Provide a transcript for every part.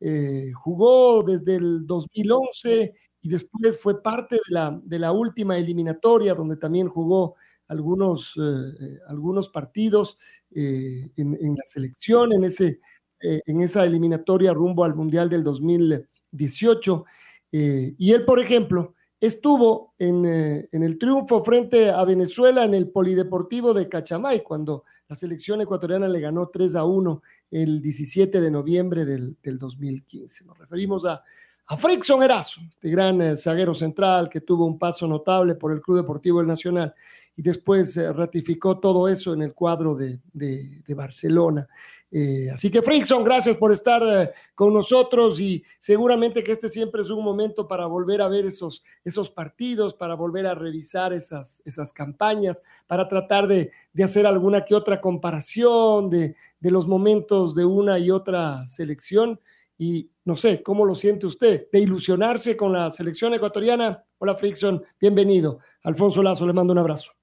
eh, jugó desde el 2011 y después fue parte de la, de la última eliminatoria donde también jugó algunos, eh, eh, algunos partidos en, en, la selección, en, ese, en esa eliminatoria rumbo al Mundial del 2018. y él, por ejemplo, estuvo en, en, el triunfo frente a Venezuela en el Polideportivo de Cachamay, cuando la selección ecuatoriana le ganó 3 a 1 el 17 de noviembre del, 2015. Nos referimos a, a Frickson Erazo, este gran eh, zaguero central que tuvo un paso notable por el Club Deportivo El Nacional y después eh, ratificó todo eso en el cuadro de, de Barcelona. Eh, así que Frickson, gracias por estar eh, con nosotros y seguramente que este siempre es un momento para volver a ver esos, esos partidos, para volver a revisar esas, esas campañas, para tratar de, de hacer alguna que otra comparación de, de, los momentos de una y otra selección. Y no sé, ¿cómo lo siente usted? ¿De ilusionarse con la selección ecuatoriana? Hola Frickson, bienvenido. Alfonso Lazo, le mando un abrazo.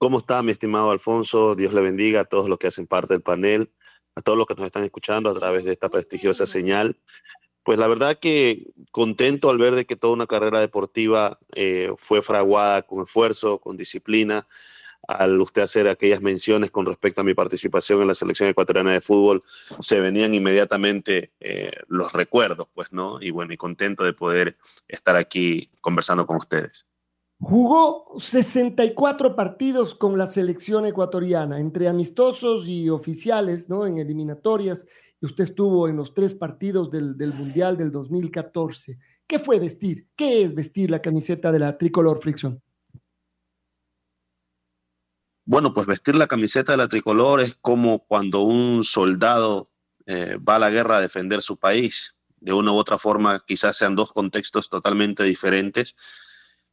¿Cómo está, mi estimado Alfonso? Dios le bendiga a todos los que hacen parte del panel, a todos los que nos están escuchando a través de esta prestigiosa señal. Pues la verdad que contento al ver de que toda una carrera deportiva eh, fue fraguada con esfuerzo, con disciplina, al usted hacer aquellas menciones con respecto a mi participación en la selección ecuatoriana de fútbol, se venían inmediatamente eh, los recuerdos, pues, ¿no? Y bueno, y contento de poder estar aquí conversando con ustedes. Jugó 64 partidos con la selección ecuatoriana, entre amistosos y oficiales, ¿no? En eliminatorias. Y usted estuvo en los tres partidos del, Mundial del 2014. ¿Qué fue vestir? ¿Qué es vestir la camiseta de la tricolor Friction? Bueno, pues vestir la camiseta de la tricolor es como cuando un soldado eh, va a la guerra a defender su país. De una u otra forma, quizás sean dos contextos totalmente diferentes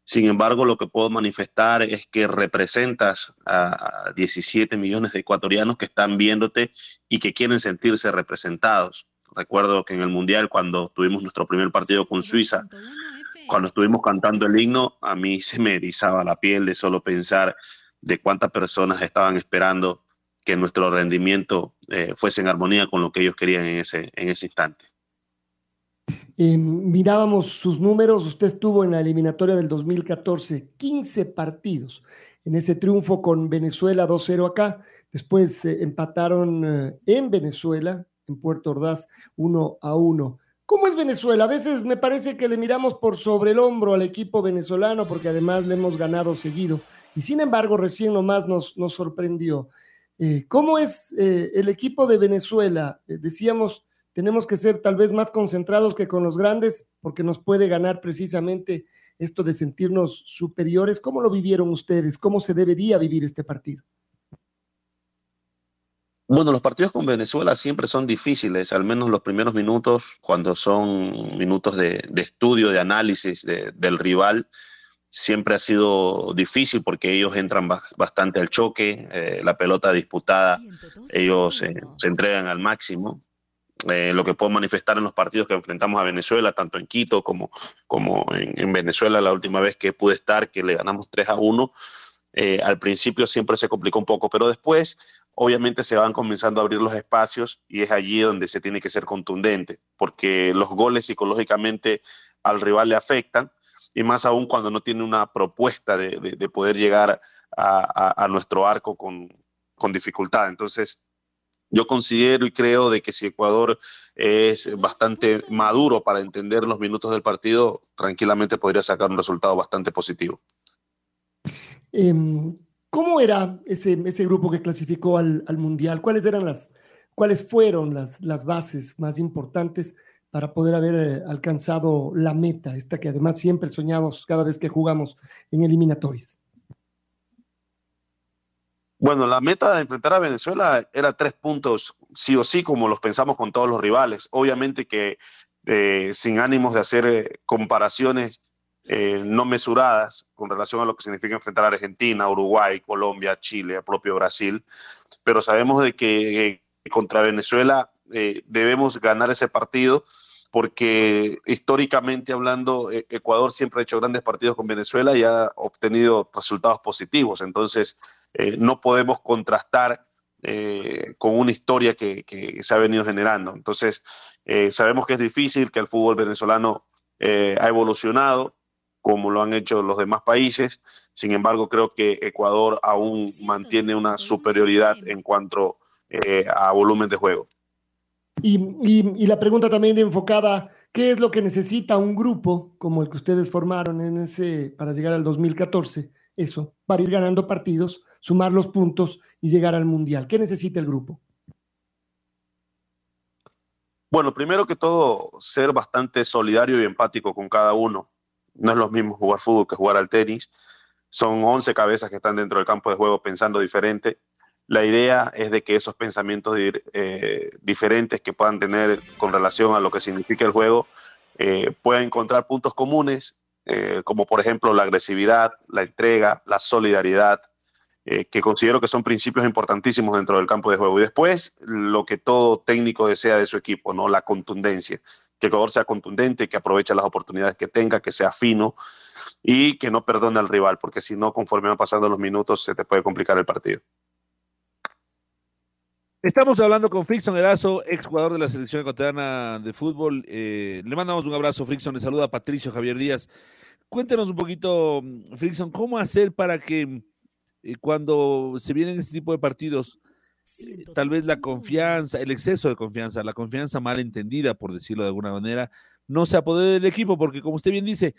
sin embargo, lo que puedo manifestar es que representas a 17 millones de ecuatorianos que están viéndote y que quieren sentirse representados. Recuerdo que en el Mundial, cuando tuvimos nuestro primer partido con Suiza, cuando estuvimos cantando el himno, a mí se me erizaba la piel de solo pensar de cuántas personas estaban esperando que nuestro rendimiento eh, fuese en armonía con lo que ellos querían en ese, en ese instante. Eh, mirábamos sus números, usted estuvo en la eliminatoria del 2014, 15 partidos en ese triunfo con Venezuela 2-0 acá, después eh, empataron eh, en Venezuela, en Puerto Ordaz 1 a 1. ¿Cómo es Venezuela? A veces me parece que le miramos por sobre el hombro al equipo venezolano porque además le hemos ganado seguido y sin embargo recién nomás nos, nos sorprendió. ¿Cómo es el equipo de Venezuela? decíamos, tenemos que ser tal vez más concentrados que con los grandes, porque nos puede ganar precisamente esto de sentirnos superiores. ¿Cómo lo vivieron ustedes? ¿Cómo se debería vivir este partido? Bueno, los partidos con Venezuela siempre son difíciles, al menos los primeros minutos, cuando son minutos de, estudio, de análisis del rival, siempre ha sido difícil porque ellos entran bastante al choque, eh, la pelota disputada, ellos eh, se entregan al máximo eh, lo que puedo manifestar en los partidos que enfrentamos a Venezuela, tanto en Quito como, como en, Venezuela la última vez que pude estar, que le ganamos 3 a 1. Eh, al principio siempre se complicó un poco, pero después obviamente se van comenzando a abrir los espacios y es allí donde se tiene que ser contundente, porque los goles psicológicamente al rival le afectan y más aún cuando no tiene una propuesta de, de, poder llegar a, a, nuestro arco con, con dificultad. Entonces, yo considero y creo de que si Ecuador es bastante maduro para entender los minutos del partido, tranquilamente podría sacar un resultado bastante positivo. Em, ¿Cómo era ese, ese grupo que clasificó al, al, Mundial? ¿Cuáles eran las, cuáles fueron las, las bases más importantes para poder haber eh, alcanzado la meta, esta que además siempre soñamos cada vez que jugamos en eliminatorias? Bueno, la meta de enfrentar a Venezuela era tres puntos, sí o sí, como los pensamos con todos los rivales. Obviamente que eh, sin ánimos de hacer eh, comparaciones eh, no mesuradas con relación a lo que significa enfrentar a Argentina, Uruguay, Colombia, Chile, a propio Brasil, pero sabemos de que contra Venezuela debemos ganar ese partido porque históricamente hablando, Ecuador siempre ha hecho grandes partidos con Venezuela y ha obtenido resultados positivos. Entonces, no podemos contrastar con una historia que, que, se ha venido generando. Entonces, sabemos que es difícil, que el fútbol venezolano ha evolucionado, como lo han hecho los demás países. Sin embargo, creo que Ecuador aún mantiene una superioridad en cuanto eh, a volumen de juego. Y, y, y, la pregunta también enfocada, ¿qué es lo que necesita un grupo como el que ustedes formaron en ese para llegar al 2014? Eso, para ir ganando partidos, sumar los puntos y llegar al Mundial. ¿Qué necesita el grupo? Bueno, primero que todo, ser bastante solidario y empático con cada uno. No es lo mismo jugar fútbol que jugar al tenis. Son 11 cabezas que están dentro del campo de juego pensando diferente. La idea es de que esos pensamientos eh, diferentes que puedan tener con relación a lo que significa el juego eh, puedan encontrar puntos comunes, eh, como por ejemplo la agresividad, la entrega, la solidaridad, eh, que considero que son principios importantísimos dentro del campo de juego. Y después, lo que todo técnico desea de su equipo, ¿no? La contundencia que Ecuador sea contundente, que aproveche las oportunidades que tenga, que sea fino y que no perdone al rival, porque si no, conforme van pasando los minutos, se te puede complicar el partido. Estamos hablando con Frickson Erazo, ex jugador de la selección ecuatoriana de fútbol. Eh, le mandamos un abrazo, Frickson. Le saluda Patricio Javier Díaz. Cuéntenos un poquito, Frickson, cómo hacer para que cuando se vienen este tipo de partidos, tal vez la confianza, el exceso de confianza, la confianza mal entendida, por decirlo de alguna manera, no se apodere del equipo, porque como usted bien dice,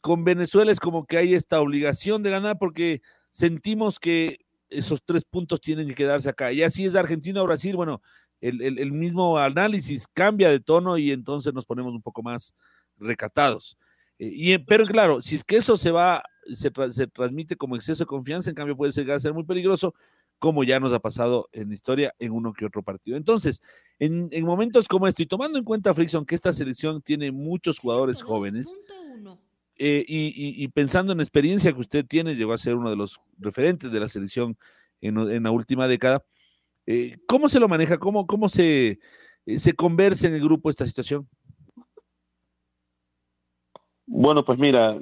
con Venezuela es como que hay esta obligación de ganar porque sentimos que esos tres puntos tienen que quedarse acá. Y así es Argentina o Brasil, bueno, el, el, el, mismo análisis cambia de tono y entonces nos ponemos un poco más recatados. Eh, y, pero claro, si es que eso se va, se, tra se transmite como exceso de confianza, en cambio puede llegar a ser muy peligroso como ya nos ha pasado en la historia en uno que otro partido. Entonces, en, en momentos como este, y tomando en cuenta, Frickson, que esta selección tiene muchos jugadores jóvenes, eh, y, y, y, pensando en la experiencia que usted tiene, llegó a ser uno de los referentes de la selección en, en la última década, eh, ¿cómo se lo maneja? ¿Cómo, cómo se, eh, se conversa en el grupo esta situación? Bueno, pues mira,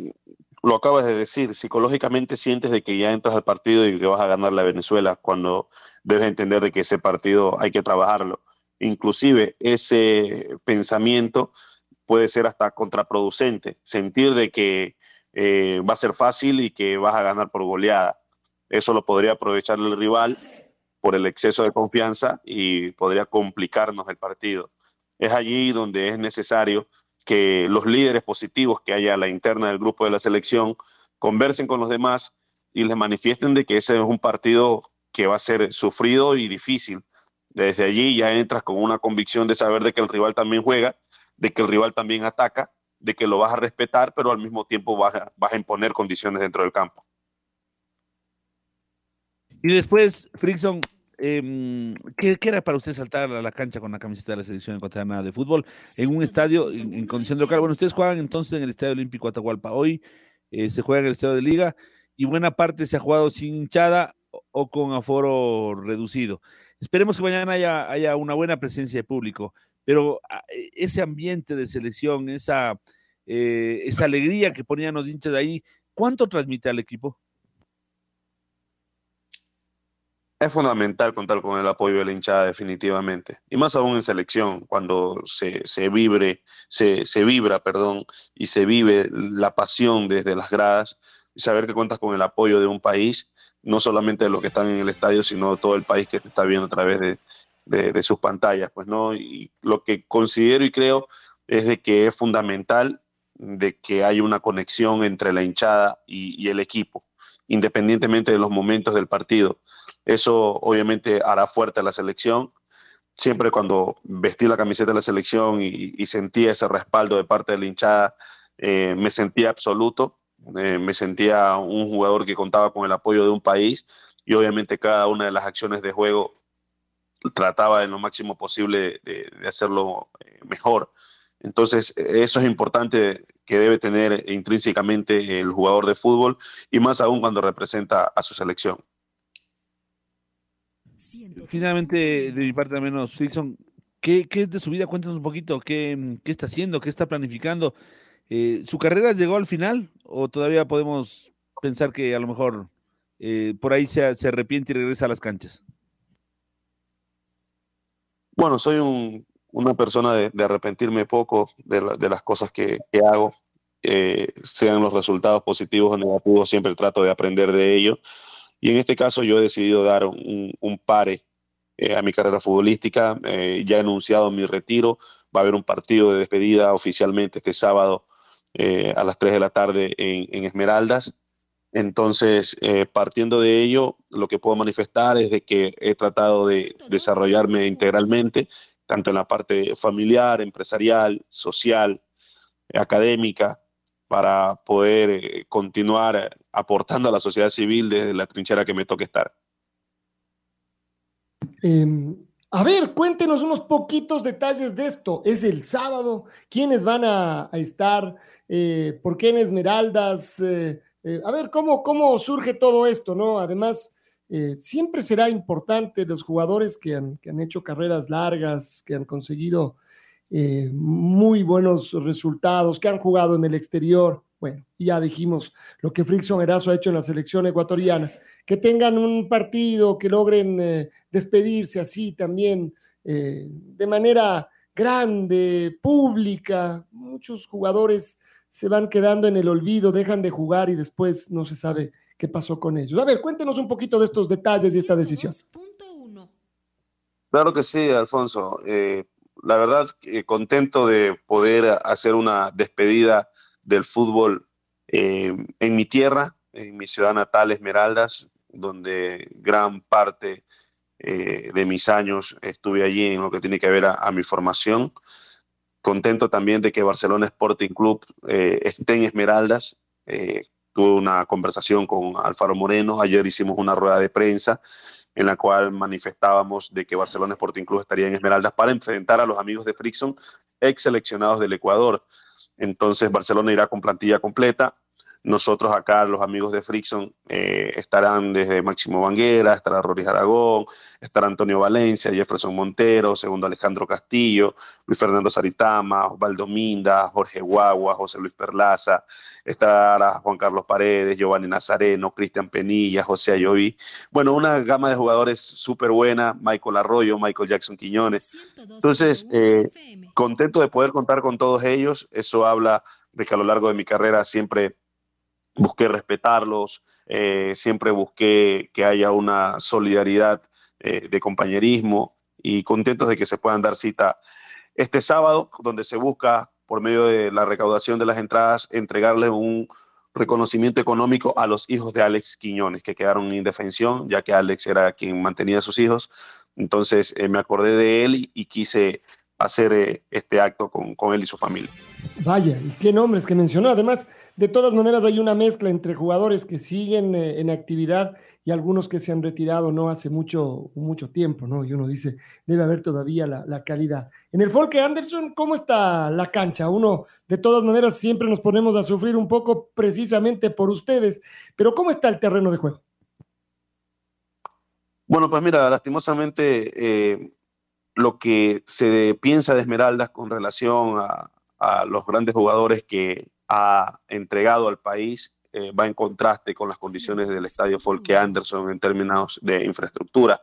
lo acabas de decir, psicológicamente sientes de que ya entras al partido y que vas a ganar la Venezuela cuando debes entender de que ese partido hay que trabajarlo. Inclusive ese pensamiento puede ser hasta contraproducente, sentir de que eh, va a ser fácil y que vas a ganar por goleada. Eso lo podría aprovechar el rival por el exceso de confianza y podría complicarnos el partido. Es allí donde es necesario que los líderes positivos que haya a la interna del grupo de la selección conversen con los demás y les manifiesten de que ese es un partido que va a ser sufrido y difícil. Desde allí ya entras con una convicción de saber de que el rival también juega, de que el rival también ataca, de que lo vas a respetar, pero al mismo tiempo vas a, vas a imponer condiciones dentro del campo. Y después, Frickson, eh, ¿qué, ¿qué, era para usted saltar a la cancha con la camiseta de la selección ecuatoriana de fútbol en un estadio en, en condición de local? Bueno, ustedes juegan entonces en el Estadio Olímpico Atahualpa. Hoy eh, se juega en el Estadio de Liga y buena parte se ha jugado sin hinchada o, con aforo reducido. Esperemos que mañana haya, haya, una buena presencia de público, pero ah, e, ese ambiente de selección, esa, eh, esa alegría que ponían los hinchas de ahí, ¿cuánto transmite al equipo? Es fundamental contar con el apoyo de la hinchada definitivamente. Y más aún en selección, cuando se, se vibre, se, se, vibra, perdón, y se vive la pasión desde las gradas, saber que cuentas con el apoyo de un país, no solamente de los que están en el estadio, sino de todo el país que te está viendo a través de, de, sus pantallas, pues, ¿no? Y lo que considero y creo es de que es fundamental de que haya una conexión entre la hinchada y el equipo independientemente de los momentos del partido. Eso obviamente hará fuerte a la selección. Siempre cuando vestí la camiseta de la selección y, sentí ese respaldo de parte de la hinchada, eh, me sentía absoluto, eh, me sentía un jugador que contaba con el apoyo de un país y obviamente cada una de las acciones de juego trataba en lo máximo posible de, hacerlo eh, mejor. Entonces, eso es importante que debe tener intrínsecamente el jugador de fútbol y más aún cuando representa a su selección. Finalmente, de mi parte al menos, Silson, ¿qué, es de su vida? Cuéntanos un poquito, ¿qué, está haciendo? ¿Qué está planificando? Eh, ¿Su carrera llegó al final o todavía podemos pensar que a lo mejor eh, por ahí se, se arrepiente y regresa a las canchas? Bueno, soy un, una persona de, arrepentirme poco de, las cosas que, hago, eh, sean los resultados positivos o negativos, siempre trato de aprender de ello. Y en este caso yo he decidido dar un, pare eh, a mi carrera futbolística. Eh, ya he anunciado mi retiro. Va a haber un partido de despedida oficialmente este sábado a las 3 de la tarde en, Esmeraldas. Entonces, partiendo de ello, lo que puedo manifestar es de que he tratado de desarrollarme integralmente tanto en la parte familiar, empresarial, social, académica, para poder eh, continuar aportando a la sociedad civil desde la trinchera que me toque estar. Em, a ver, cuéntenos unos poquitos detalles de esto. Es el sábado. ¿Quiénes van a, estar? Eh, ¿Por qué en Esmeraldas? Eh, a ver, ¿cómo, ¿cómo surge todo esto? ¿no? Además, eh, siempre será importante los jugadores que han, hecho carreras largas, que han conseguido eh, muy buenos resultados, que han jugado en el exterior. Bueno, ya dijimos lo que Frickson Erazo ha hecho en la selección ecuatoriana, que tengan un partido, que logren eh, despedirse así también de manera grande, pública. Muchos jugadores se van quedando en el olvido, dejan de jugar y después no se sabe qué pasó con ellos. A ver, cuéntenos un poquito de estos detalles y esta decisión. Claro que sí, Alfonso. Eh, la verdad, eh, contento de poder hacer una despedida del fútbol eh, en mi tierra, en mi ciudad natal, Esmeraldas, donde gran parte de mis años estuve allí en lo que tiene que ver a, mi formación. Contento también de que Barcelona Sporting Club esté en Esmeraldas tuve una conversación con Alfaro Moreno, ayer hicimos una rueda de prensa en la cual manifestábamos de que Barcelona Sporting Club estaría en Esmeraldas para enfrentar a los amigos de Frickson, ex seleccionados del Ecuador. Entonces Barcelona irá con plantilla completa, nosotros acá, los amigos de Frickson, eh, estarán desde Máximo Banguera, estará Rory Aragón, estará Antonio Valencia, Jefferson Montero, segundo Alejandro Castillo, Luis Fernando Saritama, Osvaldo Minda, Jorge Guagua, José Luis Perlaza, estará Juan Carlos Paredes, Giovanni Nazareno, Cristian Penilla, José Ayoví. Bueno, una gama de jugadores súper buena, Michael Arroyo, Michael Jackson Quiñones. Entonces, eh, contento de poder contar con todos ellos. Eso habla de que a lo largo de mi carrera siempre busqué respetarlos, eh, siempre busqué que haya una solidaridad eh, de compañerismo y contentos de que se puedan dar cita este sábado, donde se busca, por medio de la recaudación de las entradas, entregarle un reconocimiento económico a los hijos de Alex Quiñones, que quedaron en indefensión, ya que Alex era quien mantenía a sus hijos. Entonces eh, me acordé de él y, quise hacer este acto con, con él y su familia. Vaya, y qué nombres que mencionó. Además, de todas maneras hay una mezcla entre jugadores que siguen eh, en actividad y algunos que se han retirado no hace mucho, mucho tiempo, ¿no? Y uno dice, debe haber todavía la, calidad. En el Folke Anderson, ¿cómo está la cancha? Uno, de todas maneras, siempre nos ponemos a sufrir un poco precisamente por ustedes, pero ¿cómo está el terreno de juego? Bueno, pues mira, lastimosamente eh, lo que se piensa de Esmeraldas con relación a, a los grandes jugadores que ha entregado al país eh, va en contraste con las condiciones del estadio Folke Anderson en términos de infraestructura.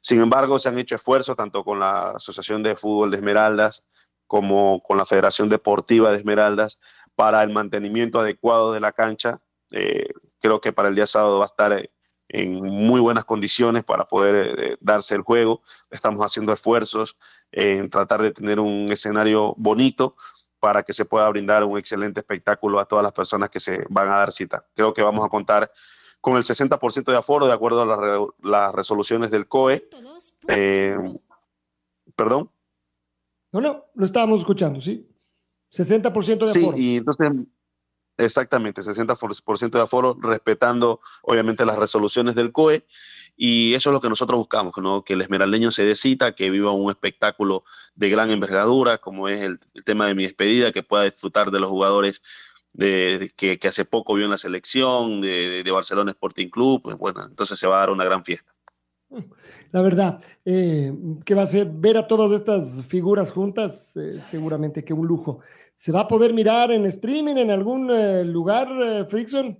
Sin embargo, se han hecho esfuerzos tanto con la Asociación de Fútbol de Esmeraldas como con la Federación Deportiva de Esmeraldas para el mantenimiento adecuado de la cancha. Eh, creo que para el día sábado va a estar eh, en muy buenas condiciones para poder darse el juego. Estamos haciendo esfuerzos en tratar de tener un escenario bonito, para que se pueda brindar un excelente espectáculo a todas las personas que se van a dar cita. Creo que vamos a contar con el 60% de aforo, de acuerdo a las, las resoluciones del COE. Eh, ¿Perdón? No, no, lo estábamos escuchando, ¿sí? 60% de aforo. Sí, y entonces, exactamente, 60% de aforo, respetando obviamente las resoluciones del COE. Y eso es lo que nosotros buscamos, ¿no? que el esmeraldeño se dé cita, que viva un espectáculo de gran envergadura, como es el, tema de mi despedida, que pueda disfrutar de los jugadores de, que, hace poco vio en la selección, de, Barcelona Sporting Club. Pues bueno, entonces se va a dar una gran fiesta. La verdad, eh, que va a ser ver a todas estas figuras juntas, eh, seguramente que un lujo. ¿Se va a poder mirar en streaming en algún eh, lugar, Frickson?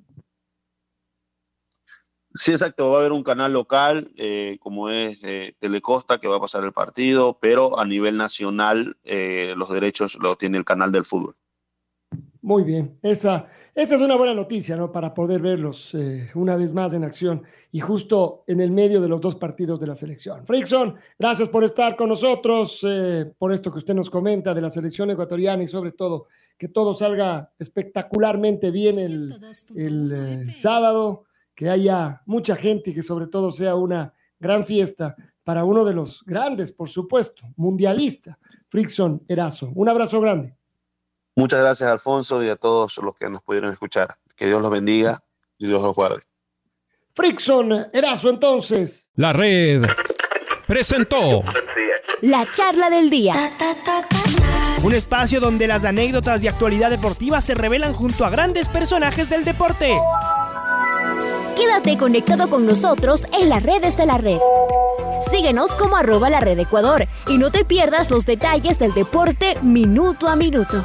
Sí, exacto. Va a haber un canal local, eh, como es eh, Telecosta, que va a pasar el partido, pero a nivel nacional eh, los derechos los tiene el canal del fútbol. Muy bien, esa, esa es una buena noticia, ¿no? Para poder verlos una vez más en acción y justo en el medio de los dos partidos de la selección. Frickson, gracias por estar con nosotros, por esto que usted nos comenta de la selección ecuatoriana y sobre todo que todo salga espectacularmente bien el, el sábado que haya mucha gente y que sobre todo sea una gran fiesta para uno de los grandes, por supuesto, mundialista, Frickson Erazo. Un abrazo grande. Muchas gracias, Alfonso, y a todos los que nos pudieron escuchar. Que Dios los bendiga y Dios los guarde. Frickson Erazo, entonces. La red presentó la charla del día. Un espacio donde las anécdotas de actualidad deportiva se revelan junto a grandes personajes del deporte. Quédate conectado con nosotros en las redes de la red. Síguenos como arroba la red Ecuador y no te pierdas los detalles del deporte minuto a minuto.